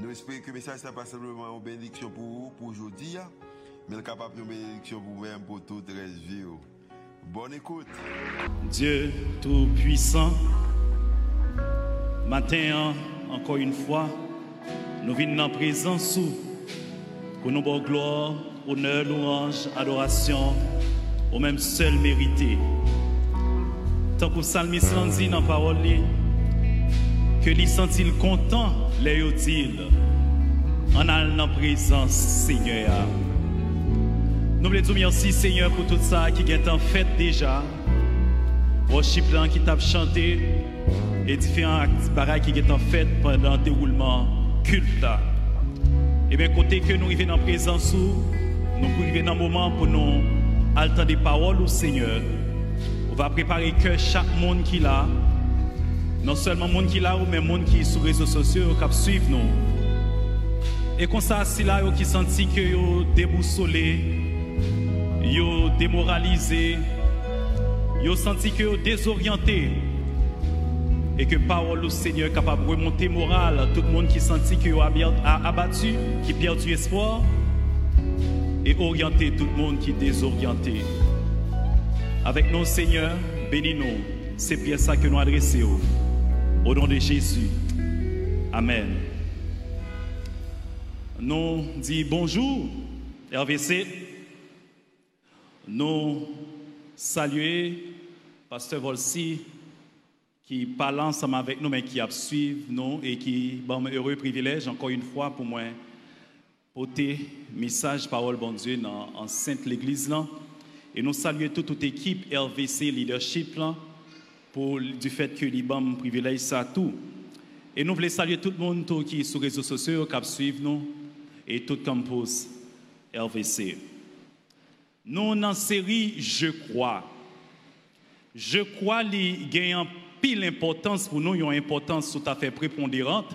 Nous espérons que le message n'est pas simplement une bénédiction pour vous, pour aujourd'hui, mais capable de bénédiction pour vous-même, pour toute la vie. Bonne écoute. Dieu Tout-Puissant, matin, encore une fois, nous venons en présence pour nous avoir gloire, honneur, louange, adoration, au même seul mérité. Tant que le psalmiste dans la parole, que lui sent-il content, les dit en allant en présence, Seigneur. Nous voulons dire merci, Seigneur, pour tout ça qui est en fait déjà. Worship qui t'a chanté et différents actes qui est en fait pendant le déroulement culte. Et bien, côté que nous arrivons en présence, nous arrivons dans un moment pour nous entendre des paroles au Seigneur. On va préparer que chaque monde qui l'a, non seulement le monde qui là, mais le monde qui est sur les réseaux sociaux, qui suivre nous. Et comme ça, si là, qui senti que yo déboussolé, yo démoralisé, yo senti que yo désorienté, et que parole du Seigneur capable de remonter morale tout le monde qui senti que yo abattu, qui perdu espoir, et orienter tout le monde qui est désorienté. Avec nous, Seigneur, bénis-nous. C'est bien ça que nous adressons. Au nom de Jésus. Amen. Nous disons bonjour, RVC. Nous saluons Pasteur Volsi qui parle ensemble avec nous, mais qui a suivi nous et qui un heureux privilège, encore une fois, pour moi, porter message, parole, bon Dieu, dans en Sainte l'Église. Et nous saluons toute, toute équipe RVC Leadership. Là, pour du fait que l'IBAM privilège ça tout. Et nous voulons saluer tout le monde qui est sur les réseaux sociaux, qui suit nous, et tout campus RVC. Nous, dans série Je crois, je crois qu'il y a une pile importance pour nous, une importance tout à fait prépondérante,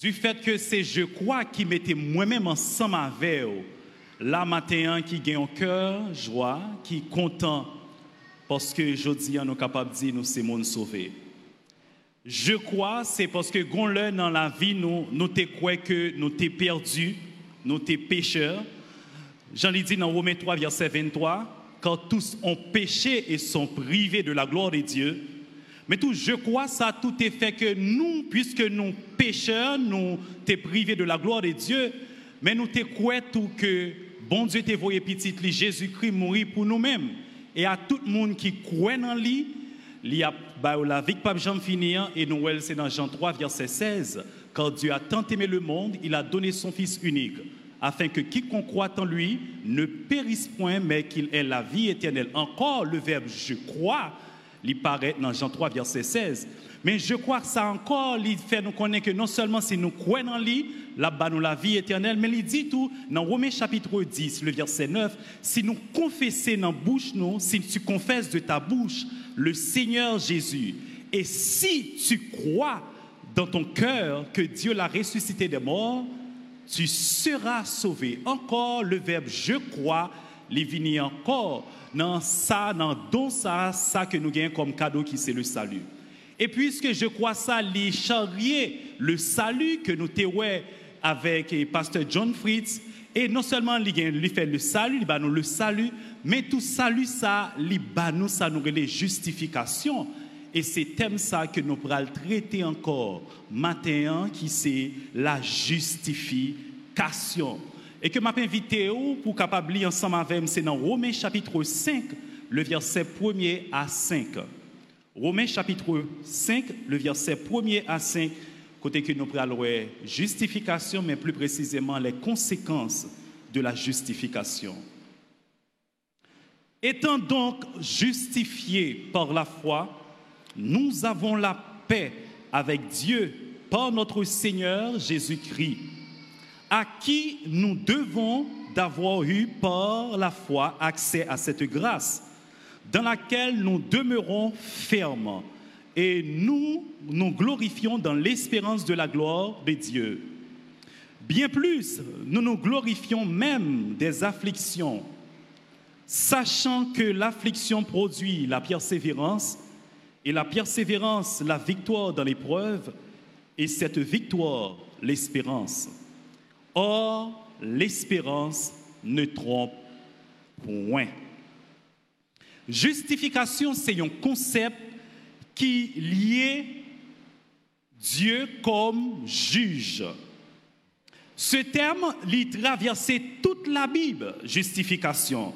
du fait que c'est je crois qui mettait moi-même ensemble avec vous, là matin qui gagne un cœur, joie, qui est content parce que je dis, nous sommes capables de dire, nous sommes monde sauvé. Je crois, c'est parce que l'heure dans la vie, nous, nous te que nous t'es perdus, nous t'es pécheurs. J'en ai dit dans Romains 3, verset 23, quand tous ont péché et sont privés de la gloire de Dieu. Mais tout, je crois, ça tout est fait que nous, puisque nous pécheurs, nous t'es privés de la gloire de Dieu, mais nous t'es tout que bon Dieu t'est voyé petit, Jésus-Christ mourir pour nous-mêmes et à tout le monde qui croit en lui, il y a la vie pas Jean finir et nous c'est dans Jean 3 verset 16 quand Dieu a tant aimé le monde, il a donné son fils unique afin que quiconque croit en lui ne périsse point mais qu'il ait la vie éternelle. Encore le verbe je crois, il paraît dans Jean 3 verset 16. Mais je crois que ça encore, il fait nous connaître que non seulement si nous croyons en lui, là-bas nous la vie éternelle, mais il dit tout dans Romains chapitre 10, le verset 9, si nous confessons dans bouche nous, si tu confesses de ta bouche le Seigneur Jésus, et si tu crois dans ton cœur que Dieu l'a ressuscité des morts, tu seras sauvé. Encore le verbe je crois, il vient encore dans ça, dans don ça, ça que nous gagnons comme cadeau qui c'est le salut. Et puisque je crois ça, les charrier le salut que nous avons avec le pasteur John Fritz, et non seulement il fait le salut, il nous le salut, mais tout salut ça, nous ça nous les justifications. Et c'est thème ça que nous pourrons traiter encore matin, qui c'est la justification. Et que m'a invité pour capable lire ensemble avec moi, c'est dans Romains chapitre 5, le verset 1er à 5. Romains chapitre 5, le verset 1er à 5, côté que nous prenons justification, mais plus précisément les conséquences de la justification. Étant donc justifiés par la foi, nous avons la paix avec Dieu par notre Seigneur Jésus-Christ, à qui nous devons d'avoir eu par la foi accès à cette grâce, dans laquelle nous demeurons fermes et nous nous glorifions dans l'espérance de la gloire de Dieu. Bien plus, nous nous glorifions même des afflictions, sachant que l'affliction produit la persévérance, et la persévérance, la victoire dans l'épreuve, et cette victoire, l'espérance. Or, l'espérance ne trompe point. Justification, c'est un concept qui liait Dieu comme juge. Ce terme lui traversait toute la Bible, justification.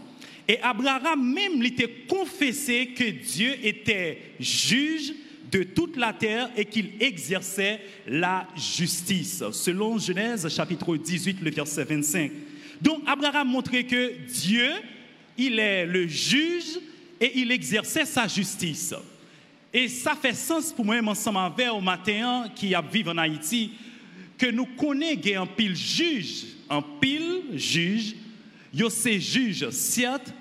Et Abraham même l'était confessé que Dieu était juge de toute la terre et qu'il exerçait la justice, selon Genèse chapitre 18, le verset 25. Donc Abraham montrait que Dieu, il est le juge et il exerçait sa justice. Et ça fait sens pour moi, ensemble avec au matin qui a en Haïti, que nous connaissons un pile juge, un pile juge, c'est juge, certes,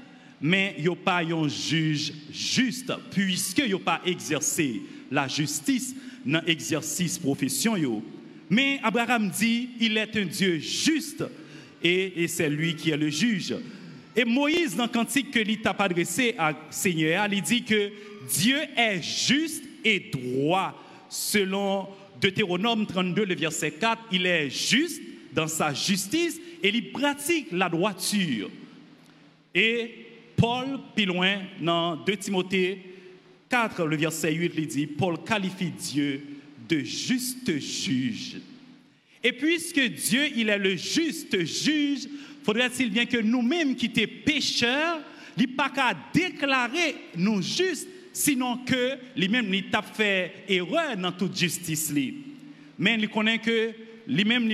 mais yo pas un juge juste, puisque yo pas exercé la justice dans l'exercice profession. Mais Abraham dit, il est un Dieu juste et, et c'est lui qui est le juge. Et Moïse, dans le cantique que l'État a adressé à Seigneur, il dit que Dieu est juste et droit. Selon Deutéronome 32, le verset 4, il est juste dans sa justice et il pratique la droiture. Et Paul, plus loin, dans 2 Timothée 4, le verset 8, il dit, Paul qualifie Dieu de juste juge. Et puisque Dieu, il est le juste juge, faudrait-il bien que nous-mêmes qui étions pécheurs, il pas qu'à déclarer nous justes, sinon que lui-même il t'a fait erreur dans toute justice. Mais il connaît que lui-même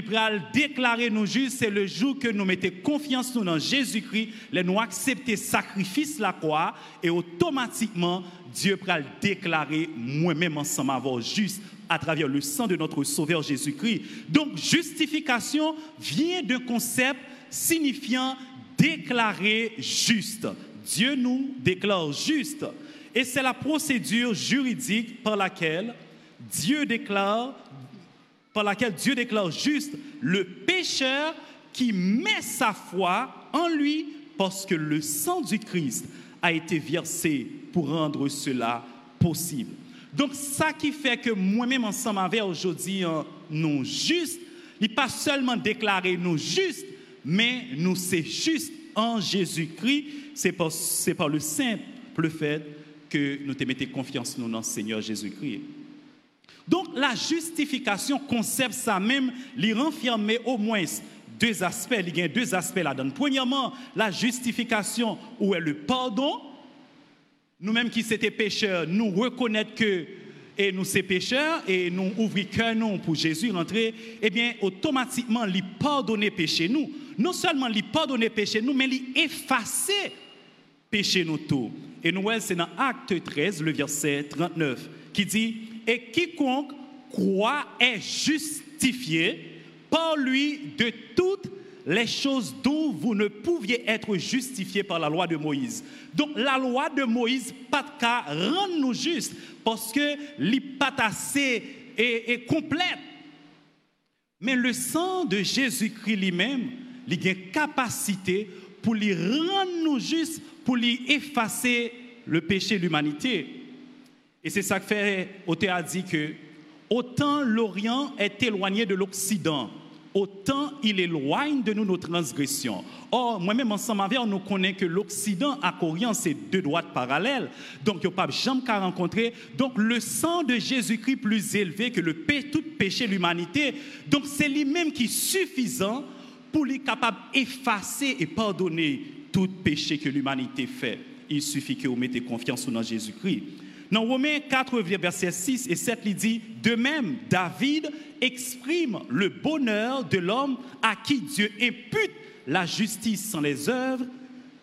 déclarer nous justes, c'est le jour que nous mettons confiance nous dans Jésus-Christ, les nous accepter sacrifice la croix et automatiquement Dieu pral déclarer moi-même ensemble avoir juste à travers le sang de notre Sauveur Jésus-Christ. Donc justification vient d'un concept signifiant déclarer juste. Dieu nous déclare juste. Et c'est la procédure juridique par laquelle Dieu déclare, par laquelle Dieu déclare juste le pécheur qui met sa foi en lui parce que le sang du Christ a été versé pour rendre cela possible. Donc, ça qui fait que moi-même, ensemble avec aujourd'hui, nous justes, il pas seulement déclarer nous justes, mais nous c'est juste en Jésus-Christ, c'est par, le simple fait que nous te mettons confiance nous dans Seigneur Jésus-Christ. Donc la justification, concept ça même, les renfermer au moins deux aspects. Il y a deux aspects là-dedans. Premièrement, la justification où est le pardon. Nous-mêmes qui étions pécheurs, nous reconnaître que et nous sommes pécheurs et nous ouvrons cœur nous pour Jésus rentrer, eh bien automatiquement, il pardonner péché nous non seulement lui pardonner péché nous, mais lui effacer péché nous tout. Et nous, c'est dans Acte 13, le verset 39, qui dit Et quiconque croit est justifié par lui de toutes les choses dont vous ne pouviez être justifié par la loi de Moïse. Donc la loi de Moïse, pas de cas, rend nous justes parce que et, et complète. Mais le sang de Jésus-Christ lui-même, il a une capacité pour lui rendre nous justes, pour lui effacer le péché de l'humanité. Et c'est ça que fait, Othé a dit que autant l'Orient est éloigné de l'Occident, autant il éloigne de nous nos transgressions. Or, moi-même, ensemble avec, on nous connaît que l'Occident à Orient, c'est deux droites parallèles. Donc, il n'y a pas jamais qu'à rencontrer. Donc, le sang de Jésus-Christ plus élevé que le tout péché de l'humanité. Donc, c'est lui-même qui est suffisant pour lui capable d'effacer et pardonner tout péché que l'humanité fait. Il suffit que vous mettez confiance dans Jésus-Christ. Dans Romains 4, verset 6 et 7, il dit De même, David exprime le bonheur de l'homme à qui Dieu impute la justice sans les œuvres.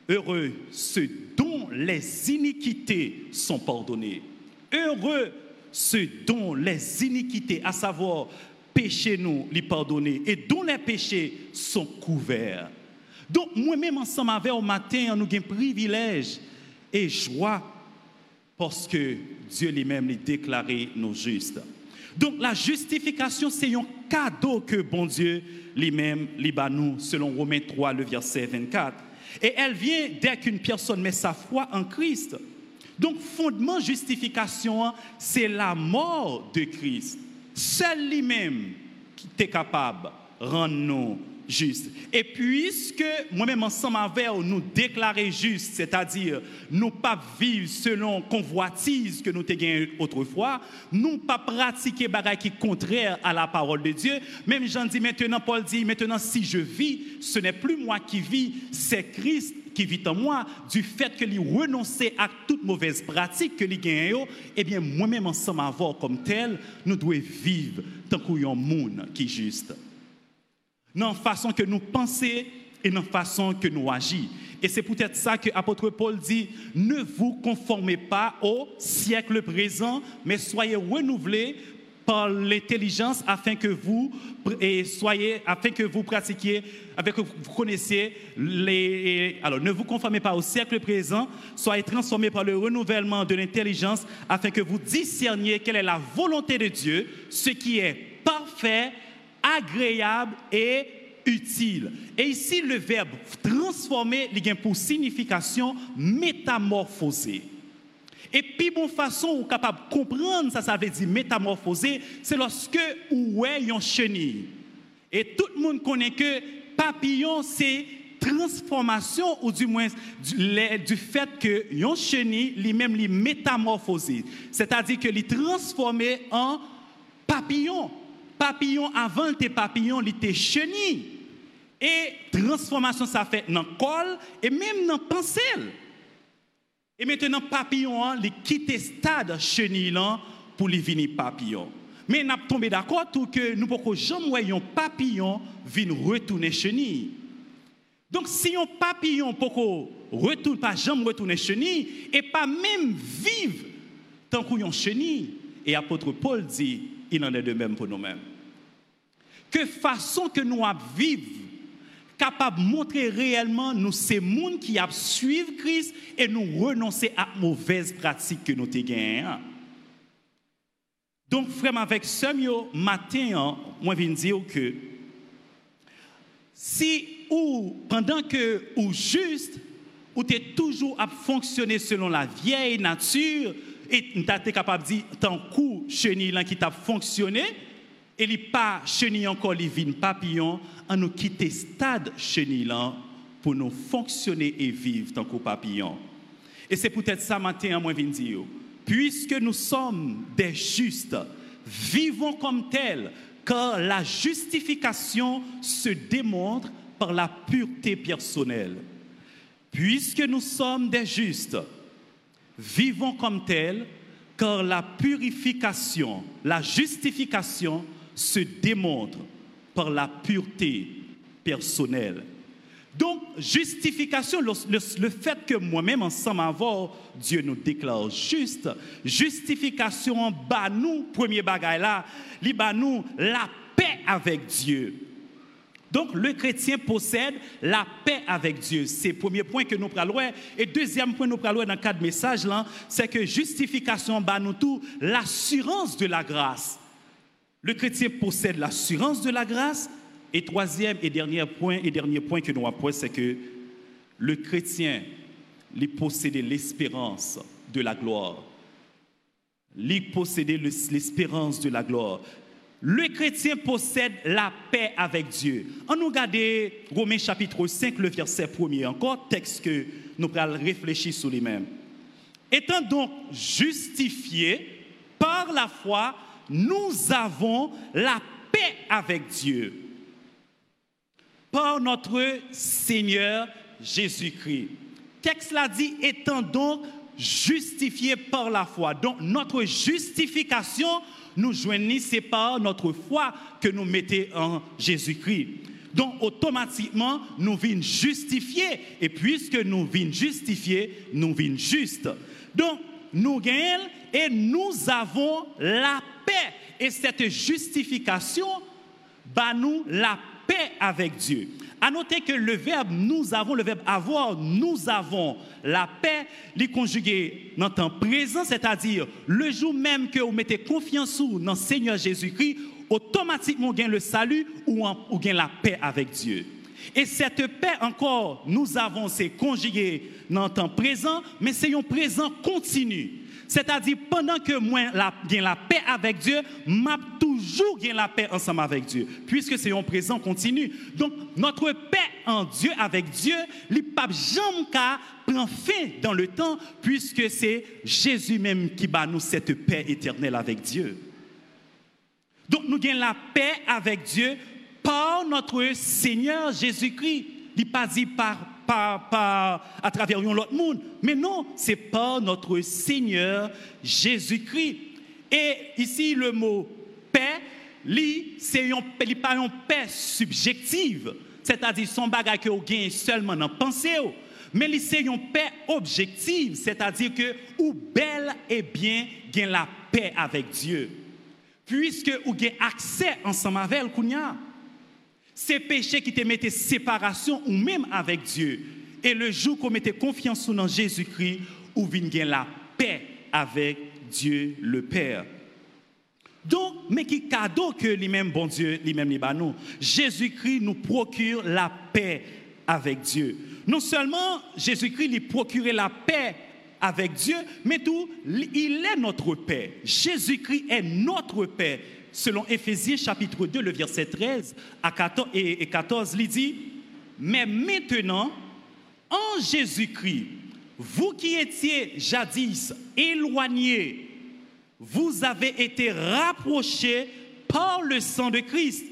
Heureux ceux dont les iniquités sont pardonnées. Heureux ceux dont les iniquités, à savoir péchés nous les pardonner et dont les péchés sont couverts. Donc, moi-même, ensemble avec au matin, nous avons un privilège et joie parce que Dieu lui-même les déclaré nos justes. Donc, la justification, c'est un cadeau que bon Dieu lui-même lui nous, selon Romains 3, le verset 24. Et elle vient dès qu'une personne met sa foi en Christ. Donc, fondement justification, c'est la mort de Christ. Seul lui-même qui est capable de rendre nous juste. Et puisque moi-même ensemble avec nous déclarer juste, c'est-à-dire nous pas vivre selon convoitise que nous avons autrefois, nous pas pratiquer bagaille qui contraire à la parole de Dieu. Même Jean dit maintenant, Paul dit maintenant si je vis, ce n'est plus moi qui vis, c'est Christ qui vit en moi, du fait que lui renoncer à toute mauvaise pratique que lui gagne, eh bien moi-même ensemble avec comme tel, nous devons vivre tant qu'il y a un monde qui est juste dans la façon que nous pensons et dans la façon que nous agissons. Et c'est peut-être ça que l'apôtre Paul dit, ne vous conformez pas au siècle présent, mais soyez renouvelés par l'intelligence afin que vous et soyez afin que vous pratiquiez afin que vous connaissiez les alors ne vous conformez pas au siècle présent soyez transformés par le renouvellement de l'intelligence afin que vous discerniez quelle est la volonté de Dieu ce qui est parfait agréable et utile. Et ici, le verbe transformer, il a pour signification métamorphoser. Et puis, bon façon, capable de comprendre ça, ça veut dire métamorphoser, c'est lorsque ou est un chenille. Et tout le monde connaît que papillon, c'est transformation, ou du moins du, fait que un chenille, lui-même, lui métamorphosé. C'est-à-dire que est transformé en papillon papillon, avant tes papillons, il était chenille. Et transformation, ça fait dans le col et même dans le pensée. Et maintenant, papillon, hein, il quitte le stade chenille pour lui venir papillon. Mais nous tombé d'accord tout que nous ne pouvons jamais un papillon venir retourner chenille. Donc, si un papillon peut retourne pas jamais retourner chenille et pas même vivre tant qu'on chenille, et apôtre Paul dit, il en est de même pour nous-mêmes. Que façon que nous vivons, capable de montrer réellement nous ces monde qui suivre Christ et nous renoncer à mauvaises pratiques que nous avons Donc, frère, avec ce matin, moi, je viens dire que si ou pendant que ou juste, ou tu toujours à fonctionner selon la vieille nature, et tu es capable de dire, tant coup chenille qui t'a fonctionné, et les pas chenille encore les vignes papillons, en nous quitter stade chenille pour nous fonctionner et vivre tant que papillons. Et c'est peut-être ça matin moi dire. Puisque nous sommes des justes, vivons comme tels, car la justification se démontre par la pureté personnelle. Puisque nous sommes des justes, vivons comme tels, car la purification, la justification se démontre par la pureté personnelle. Donc, justification, le, fait que moi-même, ensemble avant, Dieu nous déclare juste. Justification, bah nous, premier bagage là, bah la paix avec Dieu. Donc, le chrétien possède la paix avec Dieu. C'est le premier point que nous prenons. Et deuxième point que nous prenons dans le cadre message là, c'est que justification, bah nous tout, l'assurance de la grâce. Le chrétien possède l'assurance de la grâce. Et troisième et dernier point, et dernier point que nous avons, c'est que le chrétien il possède l'espérance de la gloire. Il possède l'espérance de la gloire. Le chrétien possède la paix avec Dieu. On nous regarde Romains chapitre 5, le verset 1 encore, texte que nous allons réfléchir sur les mêmes. Étant donc justifiés par la foi, nous avons la paix avec Dieu par notre Seigneur Jésus-Christ. Texte l'a dit, étant donc justifiés par la foi. Donc notre justification nous c'est par notre foi que nous mettons en Jésus-Christ. Donc automatiquement, nous venons justifier. Et puisque nous venons justifier, nous venons justes. Donc nous gagnons et nous avons la et cette justification bah nous la paix avec Dieu. À noter que le verbe nous avons, le verbe avoir, nous avons la paix, les conjugué dans le temps présent, c'est-à-dire le jour même que vous mettez confiance dans le Seigneur Jésus-Christ, automatiquement vous gagnez le salut ou vous gagnez la paix avec Dieu. Et cette paix encore, nous avons, c'est conjugué dans le temps présent, mais c'est un présent continu. C'est-à-dire, pendant que moi, j'ai la paix avec Dieu, m'a toujours la paix ensemble avec Dieu, puisque c'est un présent continu. Donc, notre paix en Dieu, avec Dieu, le pape Jean prend fin dans le temps, puisque c'est Jésus même qui bat nous cette paix éternelle avec Dieu. Donc, nous gagnons la paix avec Dieu par notre Seigneur Jésus-Christ. Il pas dit par à travers l'autre monde, mais non, c'est par notre Seigneur Jésus-Christ. Et ici, le mot paix, c'est pas une paix subjective, c'est-à-dire son bagage que vous gagnez seulement dans pensée, mais c'est une paix objective, c'est-à-dire que ou bel et bien gagne la paix avec Dieu. Puisque vous avez accès ensemble avec le ces péchés qui te mettaient séparation ou même avec Dieu. Et le jour qu'on mettait confiance en Jésus-Christ, ou vient la paix avec Dieu le Père. Donc, mais qui cadeau que lui-même, bon Dieu, lui-même, nous Jésus-Christ nous procure la paix avec Dieu. Non seulement Jésus-Christ lui procurait la paix avec Dieu, mais tout, il est notre paix. Jésus-Christ est notre paix selon Éphésiens chapitre 2, le verset 13 à 14, et 14, il dit, mais maintenant, en Jésus-Christ, vous qui étiez jadis éloignés, vous avez été rapprochés par le sang de Christ.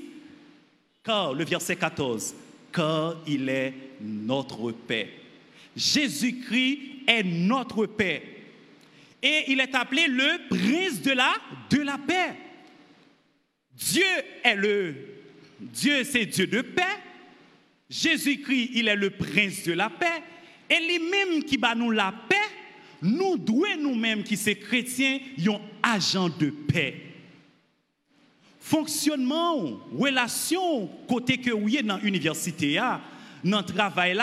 Car, le verset 14, car il est notre paix. Jésus-Christ est notre paix. Et il est appelé le prince de la, de la paix. Dieu est le Dieu, c'est Dieu de paix. Jésus-Christ, il est le prince de la paix. Et lui-même qui bat nous la paix, nous devons nous-mêmes qui sommes chrétiens, un agent de paix. Fonctionnement, relation, côté que vous êtes dans l'université, dans le travail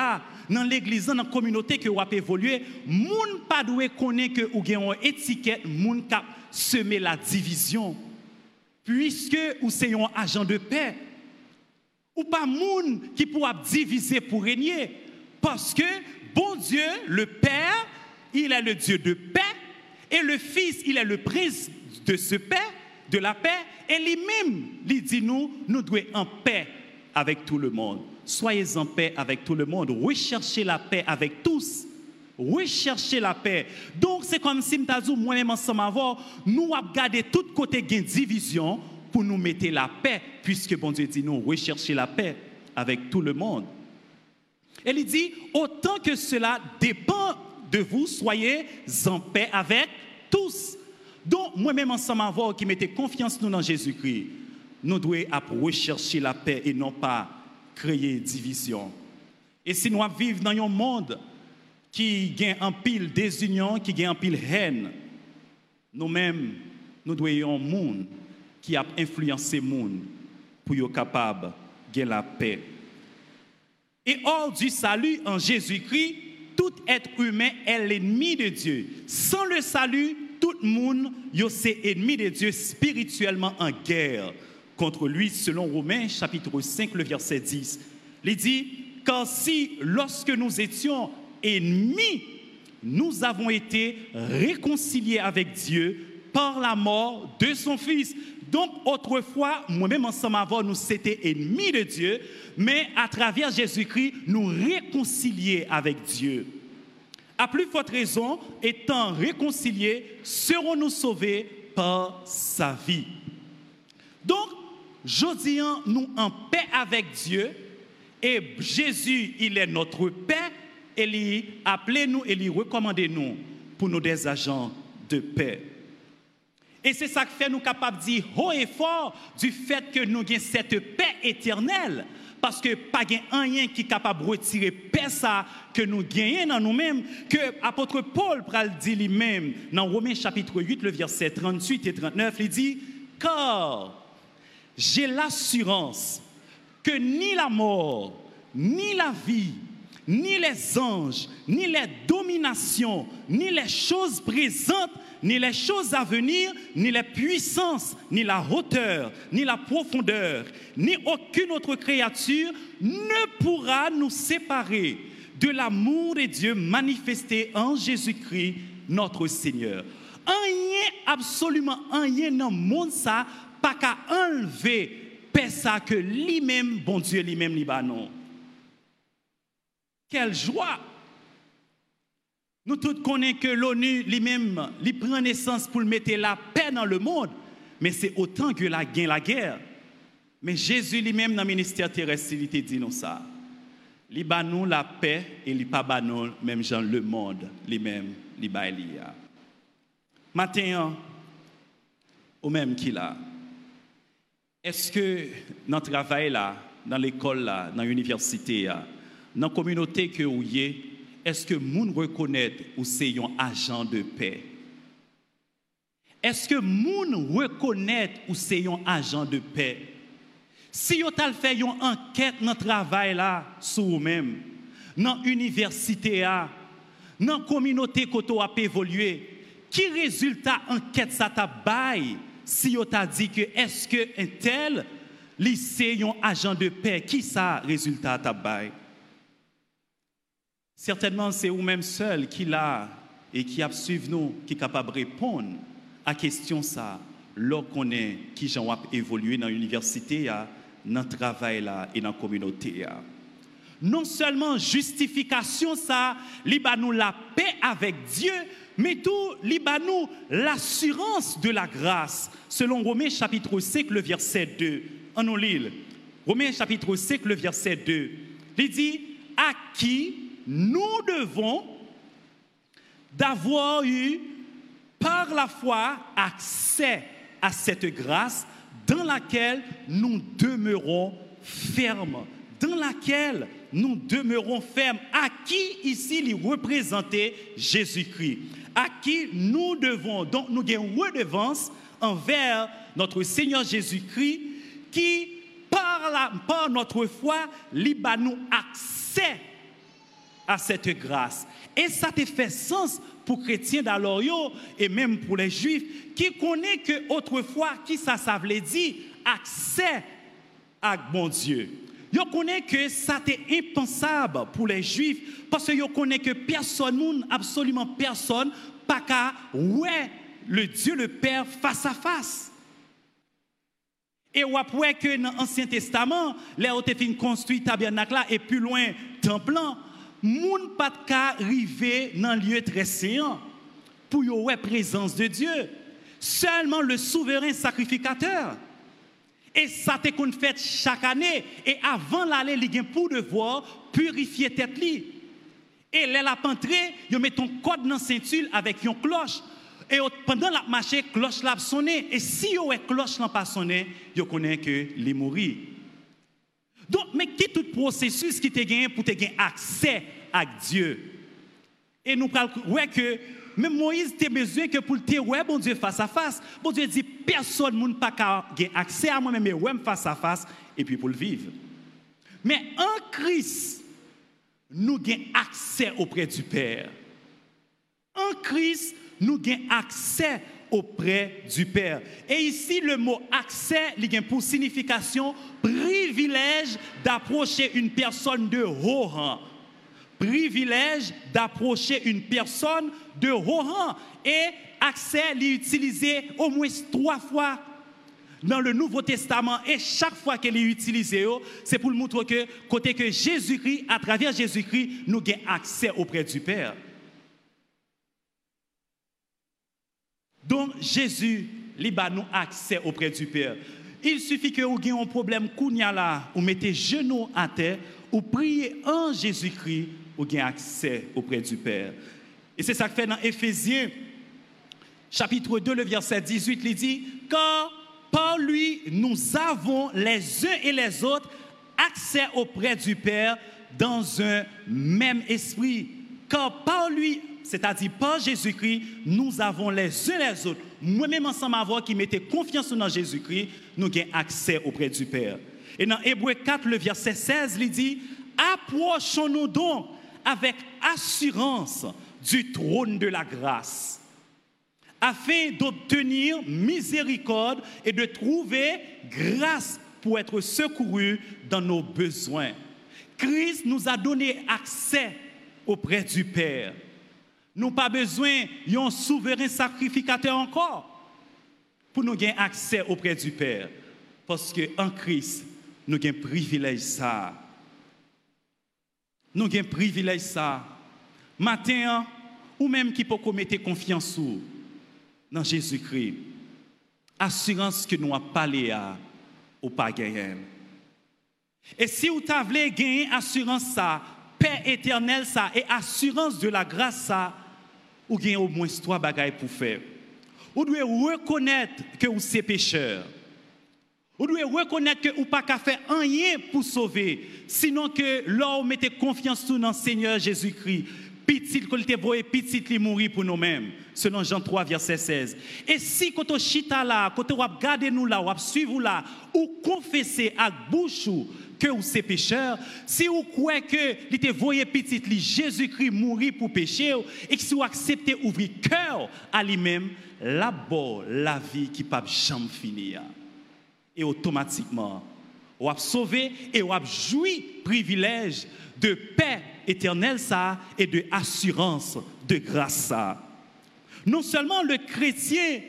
dans l'église, dans la communauté que vous avez évolué, moun pas doit connaître que vous avez une étiquette, moun cap semer la division puisque vous êtes un agent de paix. Ou pas moun qui pourra diviser pour régner. Parce que, bon Dieu, le Père, il est le Dieu de paix, et le Fils, il est le prince de ce paix, de la paix, et lui-même, il dit nous, nous devons en paix avec tout le monde. Soyez en paix avec tout le monde. Recherchez la paix avec tous rechercher la paix. Donc, c'est comme si nous moi-même ensemble nous avons gardé tout côté de division pour nous mettre la paix, puisque bon Dieu dit nous rechercher la paix avec tout le monde. Il dit, autant que cela dépend de vous, soyez en paix avec tous. Donc, moi-même ensemble qui mettez confiance nous dans Jésus-Christ, nous devons rechercher la paix et non pas créer division. Et si nous vivons dans un monde qui gagne en pile désunion, qui gagne en pile haine. Nous-mêmes, nous devons un monde qui a influencé monde pour être capable de la paix. Et hors du salut en Jésus-Christ, tout être humain est l'ennemi de Dieu. Sans le salut, tout le monde est ennemi de Dieu spirituellement en guerre contre lui, selon Romains chapitre 5, le verset 10. Il dit, car si lorsque nous étions ennemis, nous avons été réconciliés avec Dieu par la mort de son Fils. Donc autrefois, moi-même ensemble avant, nous étions ennemis de Dieu, mais à travers Jésus-Christ, nous réconciliés avec Dieu. À plus forte raison, étant réconciliés, serons-nous sauvés par sa vie. Donc, je nous en paix avec Dieu, et Jésus, il est notre paix, et lui appeler nous et lui recommander nous pour nous des agents de paix. Et c'est ça qui fait nous capables de dire haut et fort du fait que nous avons cette paix éternelle. Parce que pas rien qui est capable de retirer paix ça que nous gagnons dans nous-mêmes, que l'apôtre Paul pral dit lui-même dans Romains chapitre 8, le verset 38 et 39, il dit, car j'ai l'assurance que ni la mort, ni la vie, ni les anges, ni les dominations, ni les choses présentes, ni les choses à venir, ni les puissances, ni la hauteur, ni la profondeur, ni aucune autre créature ne pourra nous séparer de l'amour de Dieu manifesté en Jésus-Christ, notre Seigneur. Rien, absolument rien dans le ça, pas qu'à enlever, ça que lui-même, bon Dieu, lui-même, Libanon. Quelle joie! Nous tous connaissons que l'ONU lui-même, lui prend naissance pour mettre la paix dans le monde, mais c'est autant que la gain la guerre. Mais Jésus lui-même dans le ministère terrestre, il dit nous ça. Il nous la paix et il pas même dans le monde, lui-même, il. Maintenant, au même qu'il a. Est-ce que dans le travail là, dans l'école là, dans l'université, dans la communauté que vous est-ce que moun reconnaît ou c'est un agent de paix? Est-ce que moun reconnaît ou c'est un agent de paix? Si vous avez fait une enquête dans le travail sur vous-même, dans l'université, dans la communauté que vous avez évolué, qui résultat enquête ça t'a bail? si on t'a dit que est-ce que un tel lycée un agent de paix, qui ça résultat t'a Certainement c'est vous-même seul qui l'a et qui a suivi nous qui est capable de répondre à la question ça lorsqu'on est qui j'en évolué dans l'université dans le travail et dans la communauté non seulement justification ça liba nous la paix avec Dieu mais tout nous l'assurance de la grâce, selon Romains chapitre 5, le verset 2. En nous. Romains chapitre 5, le verset 2. Il dit, à qui nous devons d'avoir eu par la foi accès à cette grâce dans laquelle nous demeurons fermes, dans laquelle nous demeurons fermes, à qui ici il représentait Jésus-Christ? À qui nous devons, donc nous une redevance envers notre Seigneur Jésus-Christ qui, par, par notre foi, liba nous accès à cette grâce. Et ça te fait sens pour chrétiens d'alors et même pour les juifs qui connaissent que autrefois, qui ça, ça veut dire, accès à mon Dieu. Yo connaît que ça était impensable pour les juifs parce que yo connaît que personne, absolument personne, pas qu'à ouais le Dieu le Père face à face. Et on voit que dans l'Ancien Testament, les ont construit tabernacle et plus loin temple moun pas qu'à arriver dans lieu très séant pour y la présence de Dieu. Seulement le souverain sacrificateur. Et ça te qu'on fait chaque année. Et avant l'aller, il pour devoir purifier tête. Et les la pentré, ils mettent un code dans ceinture avec une cloche. Et pendant la marche, cloche l'a sonné. Et si vous cloche n'a pas sonné, vous connaissez que les mourir. Donc, mais qui tout processus qui te gagné pour te gagner accès à Dieu? Et nous voyons que même Moïse a besoin que pour te ouais bon Dieu face à face. Bon Dieu dit personne n'a pas accès à moi-même mais ouais face à face et puis pour le vivre. Mais en Christ, nous avons accès auprès du Père. En Christ, nous avons accès auprès du Père. Et ici, le mot accès, il pour signification privilège d'approcher une personne de haut rang privilège d'approcher une personne de haut rang. Et accès l'est utilisé au moins trois fois dans le Nouveau Testament. Et chaque fois qu'elle est utilisée, c'est pour montrer que, côté que Jésus-Christ, à travers Jésus-Christ, nous avons accès auprès du Père. Donc Jésus, il nous accès auprès du Père. Il suffit que vous ayez un problème, là, ou mettez genoux à terre, ou priez en Jésus-Christ, ou gain accès auprès du Père. Et c'est ça que fait dans Éphésiens, chapitre 2, le verset 18, il dit, car par lui, nous avons les uns et les autres accès auprès du Père dans un même esprit. Car par lui, c'est-à-dire par Jésus-Christ, nous avons les uns les autres, moi-même ensemble avoir qui mettait confiance dans Jésus-Christ, nous avons accès auprès du Père. Et dans Hébreu 4, le verset 16, il dit, approchons-nous donc avec assurance du trône de la grâce, afin d'obtenir miséricorde et de trouver grâce pour être secouru dans nos besoins. Christ nous a donné accès auprès du Père. Nous pas besoin d'un souverain sacrificateur encore pour nous gagner accès auprès du Père. Parce qu'en Christ, nous avons privilège ça. Nous avons privilège ça. Matin, ou même qui peut mettre confiance dans Jésus-Christ. Assurance que nous avons parlé à ou pas gagner. Et si vous avez gagné assurance ça, paix éternelle ça et assurance de la grâce ça, ou gagnez au moins trois bagailles pour faire. Vous devez reconnaître que vous êtes pécheur. Vous devez reconnaître que vous pas qu'à faire rien pour sauver, sinon que l'homme mettez confiance dans le Seigneur Jésus-Christ. Petit que te voye, petit li mourir pour nous-mêmes, selon Jean 3, verset 16. Et si on chita là, quand on regarde nous là, on suivre là, ou confesser à bouche que vous êtes pécheur, si vous croyez que te voyé petit Jésus-Christ mourir pour pécher et que si acceptez ouvrir cœur à lui-même, là-bas la vie qui peut jamais finir. Et automatiquement, on a sauvé et on a joui privilège de paix éternelle ça et de assurance de grâce ça. Non seulement le chrétien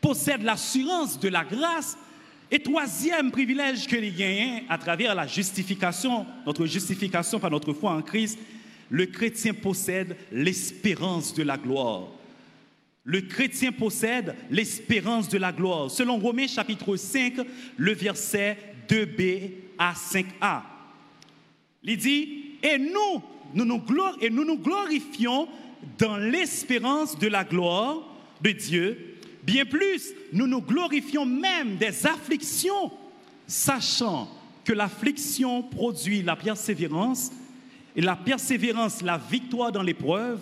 possède l'assurance de la grâce, et troisième privilège que les gagne à travers la justification, notre justification par notre foi en Christ, le chrétien possède l'espérance de la gloire. Le chrétien possède l'espérance de la gloire. Selon Romains chapitre 5, le verset 2b à 5a. Il dit, et nous, nous nous, et nous nous glorifions dans l'espérance de la gloire de Dieu. Bien plus, nous nous glorifions même des afflictions, sachant que l'affliction produit la persévérance, et la persévérance, la victoire dans l'épreuve,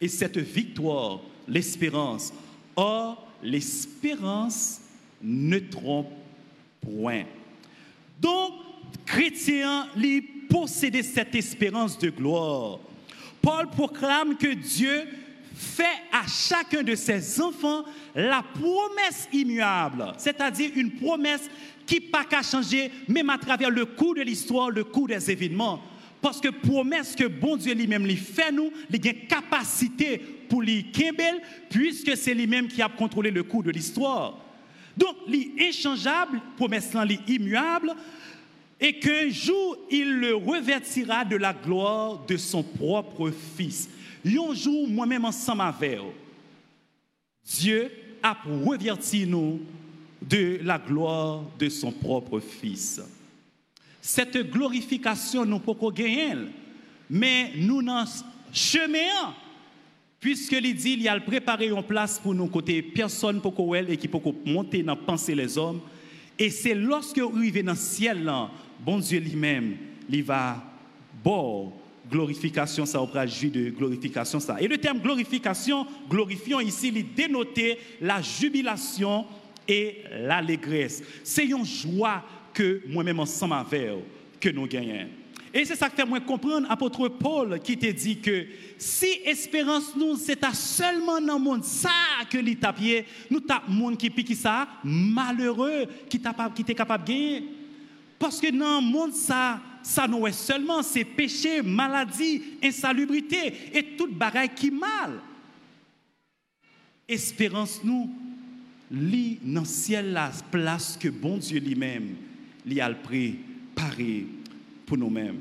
et cette victoire, l'espérance. Or, l'espérance ne trompe point. Donc, chrétien, les posséder cette espérance de gloire. Paul proclame que Dieu fait à chacun de ses enfants la promesse immuable, c'est-à-dire une promesse qui pas qu'à changer, même à travers le cours de l'histoire, le cours des événements. Parce que promesse que bon Dieu lui-même lui fait nous, il a une capacité pour lui Kimbel, puisque c'est lui-même qui a contrôlé le cours de l'histoire. Donc, l'échangeable, promesse immuable, et qu'un jour il le revêtira de la gloire de son propre Fils. Un jour, moi-même ensemble avec Dieu a revêti nous de la gloire de son propre Fils. Cette glorification, nous pouvons gagner, mais nous n'en chemin, puisque il dit il y a préparé une place pour nous côté personne pour et qui peut monter dans penser les hommes. Et c'est lorsque vous arrivez dans le ciel, bon Dieu lui-même, il va bon glorification, ça jus de glorification ça. Et le terme glorification, glorifiant ici, il dénotait la jubilation et l'allégresse. C'est une joie que moi-même ensemble avec que nous gagnons. Et c'est ça que fait moi comprendre apôtre Paul qui te dit que si espérance nous c'est seulement dans le monde ça que l'itapier nous t'a monde qui pique ça malheureux qui t'est capable de gagner parce que dans le monde, ça, ça nous est seulement c'est péché, maladie, insalubrité et toute bagaille qui mal. Espérance nous, lit dans le ciel la place que bon Dieu lui-même lui a préparé pour nous-mêmes.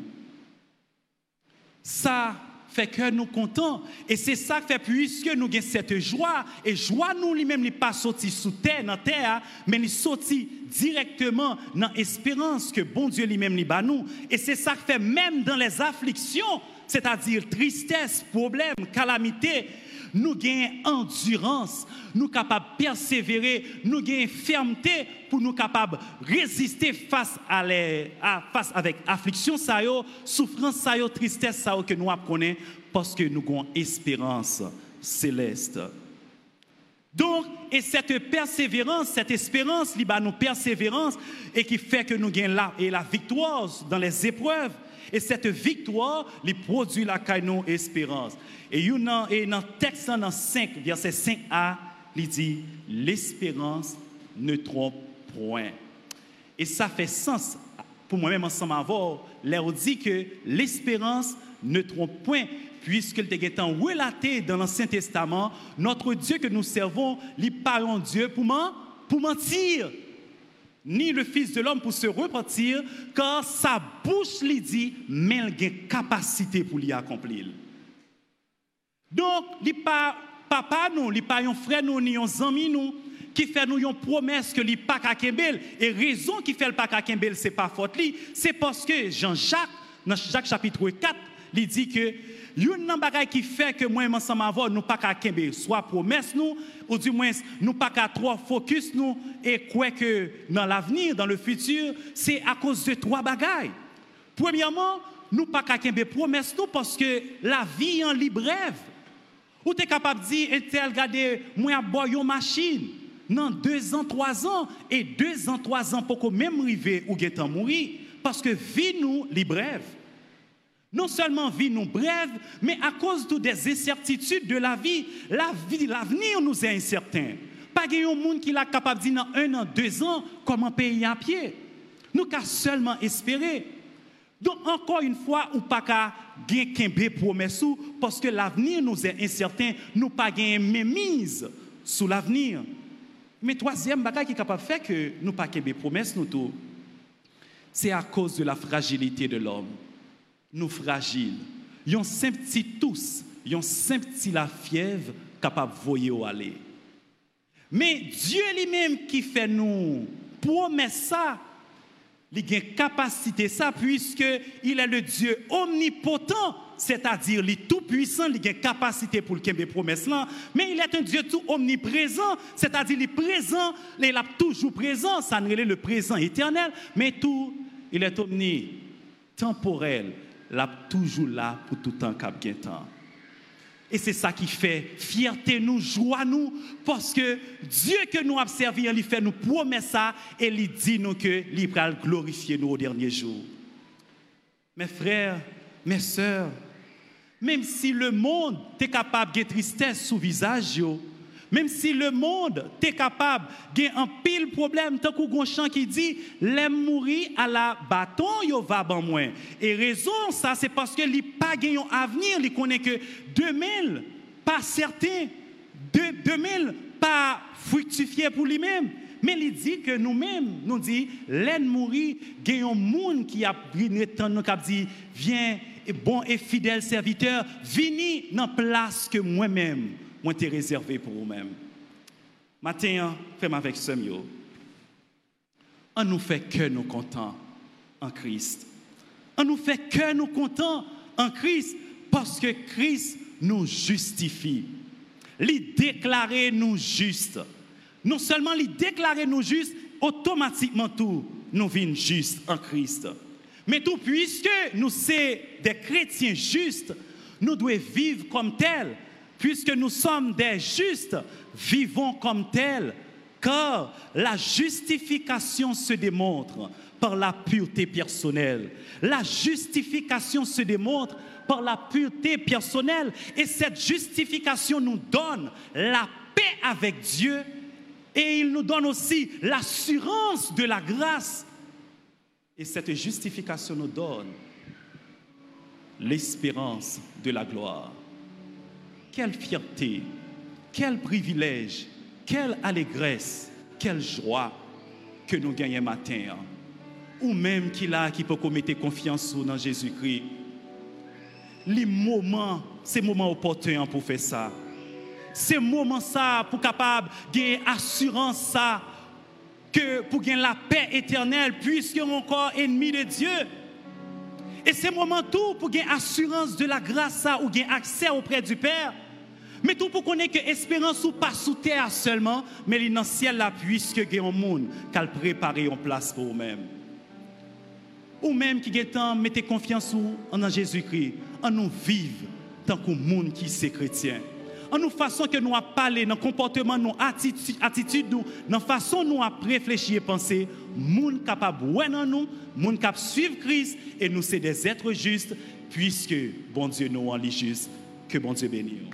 Ça, fait que nous contents. Et c'est ça qui fait puisque nous avons cette joie, et joie nous lui-même n'est pas sorti sous terre, dans terre, mais nous sorti directement dans l'espérance que bon Dieu lui-même nous nous. Et c'est ça qui fait même dans les afflictions, c'est-à-dire tristesse, problème, calamité, nous gagnons endurance, nous capables de persévérer, nous gagnons fermeté pour nous capables résister face à, les, face avec affliction ça souffrance ça tristesse ça que nous connaissons parce que nous avons espérance céleste. Donc, et cette persévérance, cette espérance, ba nous persévérance et qui fait que nous gagnons la, et la victoire dans les épreuves. Et cette victoire, lui produit la nous espérance. Et dans le texte dans 5, verset 5a, il dit, l'espérance ne trompe point. Et ça fait sens pour moi-même ensemble avoir, l'air dit que l'espérance ne trompe point puisqu'il était relaté dans l'Ancien Testament, notre Dieu que nous servons, n'est pas un Dieu pour, pour mentir, ni le Fils de l'homme pour se repentir, car sa bouche lui dit, mais il a une capacité pour l'y accomplir. Donc, il pas papa nous, il pas un frère nous, ni un ami nous, qui fait nous une promesse que n'est pas qu'à Et raison qui fait le pas ce c'est pas faute c'est parce que Jean-Jacques, dans Jacques chapitre 4, il dit que une bagay qui fait que moi ensemble avoir nous pas qu'à soit promesse nous ou du moins nous pas qu'à trop focus nous et quoi que dans l'avenir dans le futur c'est à cause de trois bagailles. Premièrement nous pas qu'à promesse nous parce que la vie en libre brève ou tu es capable de dire et tel regarder moi une machine. Non deux ans trois ans et deux ans trois ans pour que même arriver ou guettant mourir. Parce que vie nous libre non seulement vie nous brève, mais à cause de des incertitudes de la vie, la vie, l'avenir nous est incertain. Pas un monde qui est capable de dire dans un an, deux ans, comment payer à pied. Nous qu'à seulement espérer. Donc encore une fois, ou pas qu'à gagner promesse parce que l'avenir nous est incertain, nous pas gagner mise sur l'avenir. Mais troisième qui est capable de faire que nous pas gagner promesse nous tout, c'est à cause de la fragilité de l'homme nous fragiles. Yon petit tous, yon petit la fièvre capable de voyer au aller. Mais Dieu lui-même qui fait nous promet ça, il a une capacité ça puisque il est le Dieu omnipotent, c'est-à-dire il tout puissant, il a une capacité pour le promesse là, mais il est un Dieu tout omniprésent, c'est-à-dire il est présent, il est toujours présent, ça n'est le présent éternel, mais tout il est omnitemporel là toujours là pour tout temps cap temps. Et c'est ça qui fait fierté nous, joie nous, parce que Dieu que nous avons servi, il fait nous promet ça et il dit nous que il va glorifier nous au dernier jour. Mes frères, mes sœurs, même si le monde est capable de tristesse sous visage, même si le monde est capable de un pile problème, tant qu'on chant qui dit, l'aime mourir à la bâton, yo va ban moins. Et raison, ça, c'est parce que li pas un avenir, il connaît que 2000, pas certain, 2000, pas fructifié pour lui-même. Mais il dit que nous-mêmes, nous dit, l'aime mourir, il y a un monde qui a pris nous dit, viens, bon et fidèle serviteur, vini dans place que moi-même moi t'ai réservé pour vous-même. Matin, fais avec ce mieux. On nous fait que nous contents en Christ. On nous fait que nous contents en Christ parce que Christ nous justifie. Il déclarer nous justes. Non seulement il déclarer nous justes, automatiquement tout nous vîmes justes en Christ. Mais tout puisque nous sommes des chrétiens justes, nous devons vivre comme tels puisque nous sommes des justes, vivons comme tels, car la justification se démontre par la pureté personnelle. La justification se démontre par la pureté personnelle et cette justification nous donne la paix avec Dieu et il nous donne aussi l'assurance de la grâce. Et cette justification nous donne l'espérance de la gloire. Quelle fierté, quel privilège, quelle allégresse, quelle joie que nous gagnons matin. Ou même qu'il a qui peut commettre confiance dans Jésus-Christ. Les moments, ces moments opportuns pour faire ça. Ces moments ça pour capable gagner assurance ça que pour gagner la paix éternelle puisque encore ennemi de Dieu. Et c'est moment tout pour gagner assurance de la grâce ou gagner accès auprès du Père. Mais tout pour connaître que l'espérance ou pas sous terre seulement, mais il dans le ciel là, puisque a un monde qui a préparé une place pour vous-même. Ou même qui temps mettez confiance en Jésus-Christ, en nous vivre tant que monde qui c'est chrétien. En nous façon que nous parler, dans comportement, nous attitude, attitude nous, dans façon nous à réfléchir et penser, monde capable dans nous, monde capable suivre Christ et nous c'est des êtres justes puisque bon Dieu nous en juste que bon Dieu bénisse.